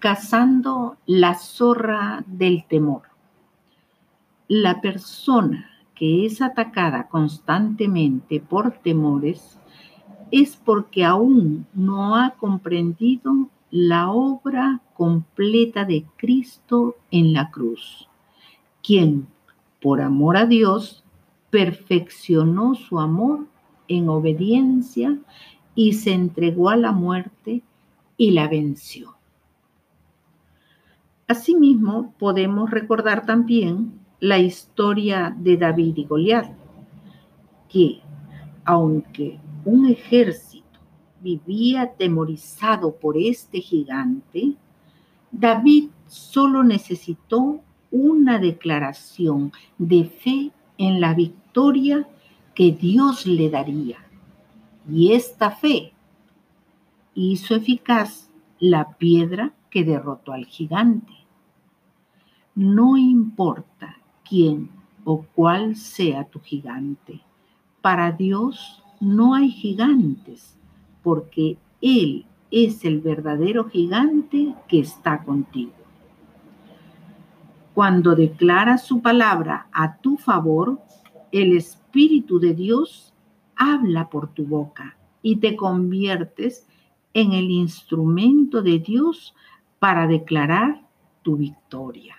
cazando la zorra del temor. La persona que es atacada constantemente por temores es porque aún no ha comprendido la obra completa de Cristo en la cruz, quien, por amor a Dios, perfeccionó su amor en obediencia y se entregó a la muerte y la venció. Asimismo, podemos recordar también la historia de David y Goliat, que aunque un ejército vivía atemorizado por este gigante, David solo necesitó una declaración de fe en la victoria que Dios le daría. Y esta fe hizo eficaz la piedra que derrotó al gigante. No importa quién o cuál sea tu gigante, para Dios no hay gigantes, porque Él es el verdadero gigante que está contigo. Cuando declaras su palabra a tu favor, el Espíritu de Dios habla por tu boca y te conviertes en el instrumento de Dios para declarar tu victoria.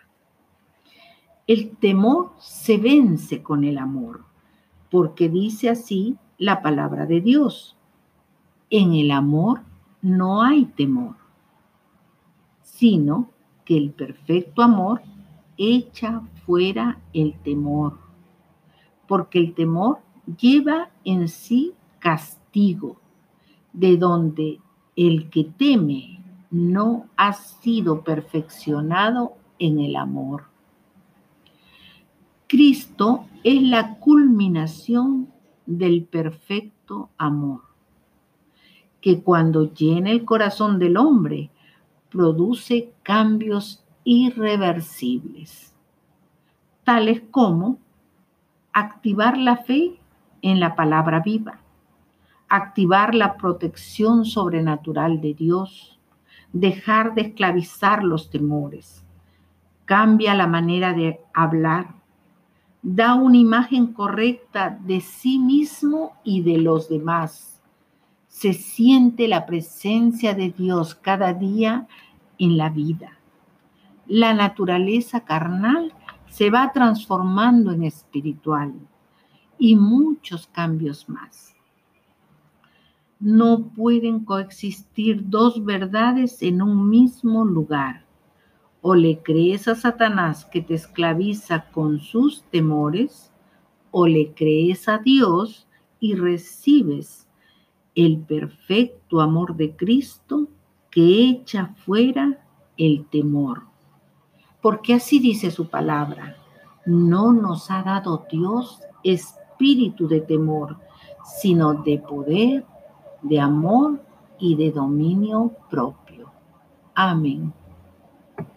El temor se vence con el amor, porque dice así la palabra de Dios. En el amor no hay temor, sino que el perfecto amor echa fuera el temor, porque el temor lleva en sí castigo, de donde el que teme no ha sido perfeccionado en el amor. Cristo es la culminación del perfecto amor, que cuando llena el corazón del hombre, produce cambios irreversibles, tales como activar la fe en la palabra viva, activar la protección sobrenatural de Dios, dejar de esclavizar los temores, cambia la manera de hablar, da una imagen correcta de sí mismo y de los demás. Se siente la presencia de Dios cada día en la vida. La naturaleza carnal se va transformando en espiritual y muchos cambios más. No pueden coexistir dos verdades en un mismo lugar o le crees a Satanás que te esclaviza con sus temores, o le crees a Dios y recibes el perfecto amor de Cristo que echa fuera el temor. Porque así dice su palabra, no nos ha dado Dios espíritu de temor, sino de poder, de amor y de dominio propio. Amén.